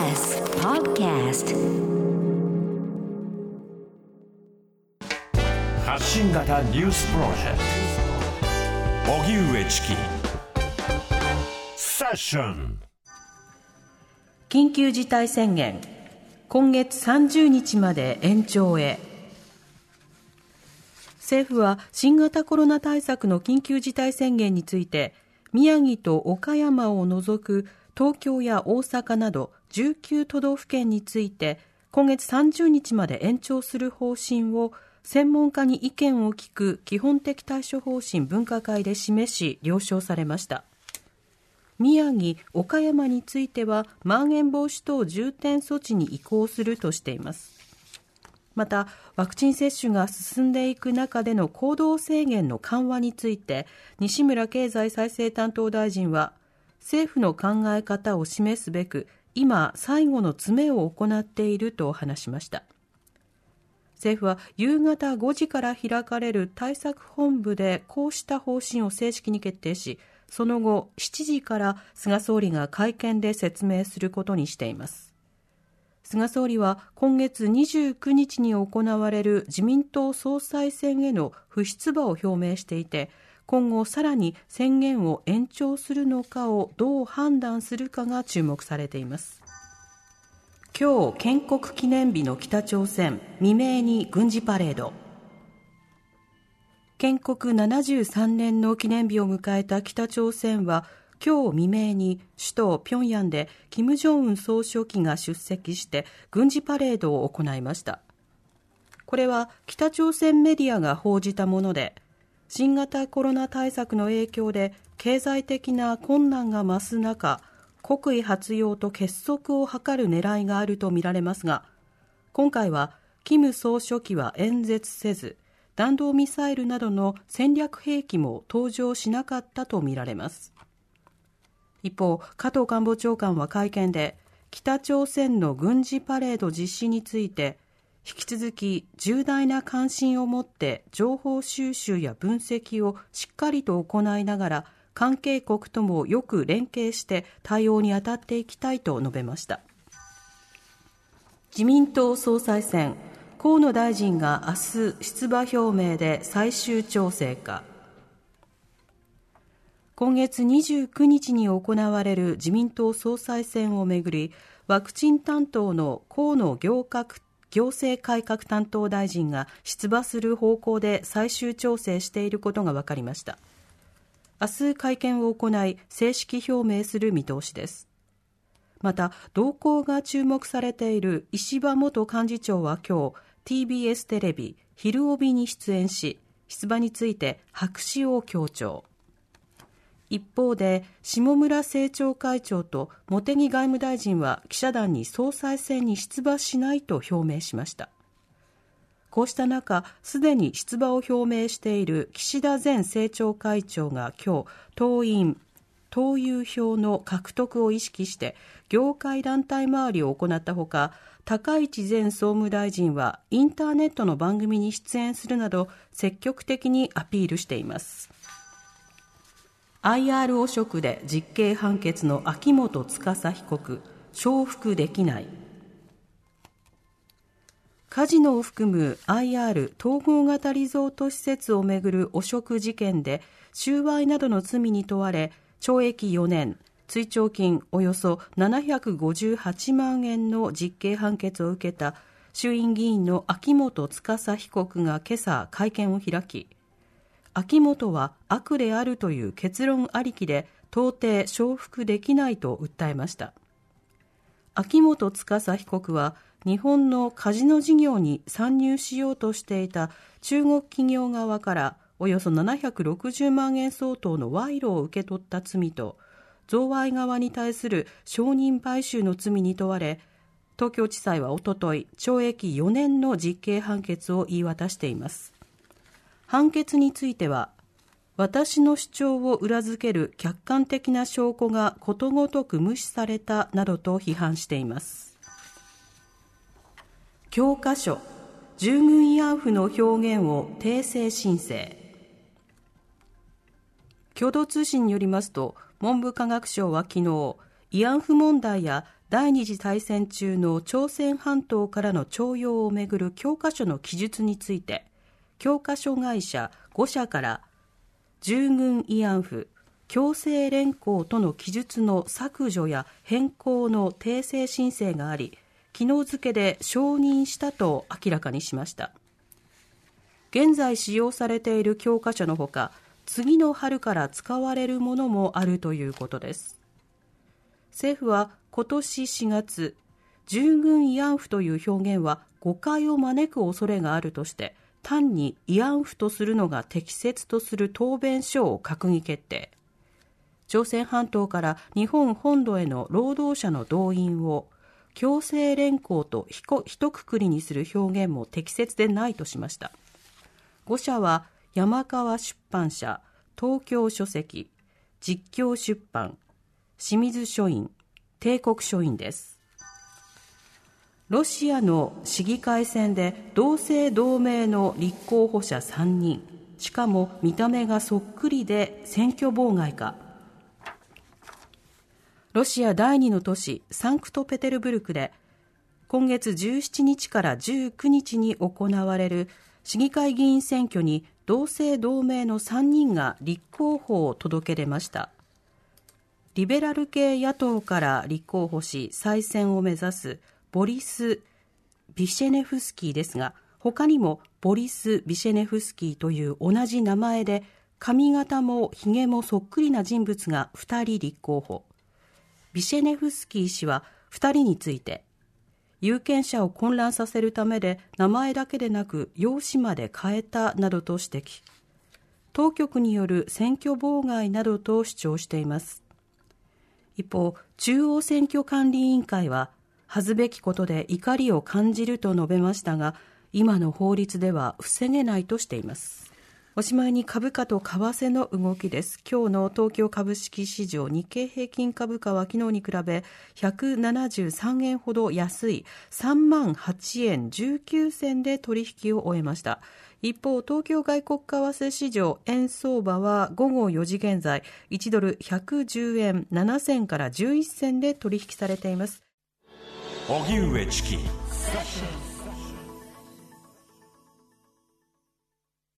TBS Podcast. 発信型ニュースプロジェクト。荻上チキ。セッション。緊急事態宣言。今月30日まで延長へ。政府は新型コロナ対策の緊急事態宣言について宮城と岡山を除く東京や大阪など19都道府県について今月30日まで延長する方針を専門家に意見を聞く基本的対処方針分科会で示し了承されました。宮城、岡山についてはまん延防止等重点措置に移行するとしています。またワクチン接種が進んでいく中での行動制限の緩和について西村経済再生担当大臣は政府の考え方を示すべく今最後の詰めを行っていると話しました。政府は夕方5時から開かれる対策本部でこうした方針を正式に決定しその後7時から菅総理が会見で説明することにしています。菅総理は今月29日に行われる自民党総裁選への不出馬を表明していて今後さらに宣言を延長するのかをどう判断するかが注目されています。今日建国記念日の北朝鮮未明に軍事パレード。建国73年の記念日を迎えた北朝鮮は今日未明に首都平壌で金正恩総書記が出席して軍事パレードを行いました。これは北朝鮮メディアが報じたもので新型コロナ対策の影響で経済的な困難が増す中国威発揚と結束を図る狙いがあるとみられますが今回は金総書記は演説せず弾道ミサイルなどの戦略兵器も登場しなかったとみられます。一方加藤官房長官は会見で北朝鮮の軍事パレード実施について引き続き重大な関心を持って情報収集や分析をしっかりと行いながら関係国ともよく連携して対応に当たっていきたいと述べました。自民党総裁選河野大臣が明日出馬表明で最終調整か。今月29日に行われる自民党総裁選をめぐりワクチン担当の河野行革行政改革担当大臣が出馬する方向で最終調整していることが分かりました。明日会見を行い正式表明する見通しです。また動向が注目されている石破元幹事長は今日 TBS テレビ「昼帯」に出演し出馬について白紙を強調。一方で下村政調会長と茂木外務大臣は記者団に総裁選に出馬しないと表明しました。こうした中すでに出馬を表明している岸田前政調会長が今日党員党友票の獲得を意識して業界団体周りを行ったほか高市前総務大臣はインターネットの番組に出演するなど積極的にアピールしています。IR 汚職で実刑判決の秋元司被告承服できない。カジノを含む IR 統合型リゾート施設をめぐる汚職事件で収賄などの罪に問われ懲役4年追徴金およそ758万円の実刑判決を受けた衆院議員の秋元司被告が今朝会見を開き秋元は悪であるという結論ありきで到底承服できないと訴えました。秋元司被告は日本のカジノ事業に参入しようとしていた中国企業側からおよそ760万円相当の賄賂を受け取った罪と贈賄側に対する証人買収の罪に問われ東京地裁はおととい懲役4年の実刑判決を言い渡しています。判決については私の主張を裏付ける客観的な証拠がことごとく無視されたなどと批判しています。教科書従軍慰安婦の表現を訂正申請。共同通信によりますと文部科学省は昨日慰安婦問題や第二次大戦中の朝鮮半島からの徴用をめぐる教科書の記述について教科書会社5社から従軍慰安婦強制連行との記述の削除や変更の訂正申請があり昨日付で承認したと明らかにしました。現在使用されている教科書のほか次の春から使われるものもあるということです。政府は今年4月従軍慰安婦という表現は誤解を招く恐れがあるとして単に慰安婦とするのが適切とする答弁書を閣議決定。朝鮮半島から日本本土への労働者の動員を強制連行とひと括りにする表現も適切でないとしました。5社は山川出版社東京書籍実況出版清水書院帝国書院です。ロシアの市議会選で同姓同名の立候補者3人。しかも見た目がそっくりで選挙妨害か。ロシア第二の都市サンクトペテルブルクで今月17日から19日に行われる市議会議員選挙に同姓同名の3人が立候補を届け出ました。リベラル系野党から立候補し再選を目指すボリス・ビシェネフスキーですが他にもボリス・ビシェネフスキーという同じ名前で髪型もひげもそっくりな人物が2人立候補。ビシェネフスキー氏は2人について有権者を混乱させるためで名前だけでなく容姿まで変えたなどと指摘。当局による選挙妨害などと主張しています。一方、中央選挙管理委員会は、恥ずべきことで怒りを感じると述べましたが、今の法律では防げないとしています。おしまいに株価と為替の動きです。今日の東京株式市場日経平均株価は昨日に比べ173円ほど安い3万8円19銭で取引を終えました。一方、東京外国為替市場円相場は午後4時現在1ドル110円7銭から11銭で取引されています。荻上チキ。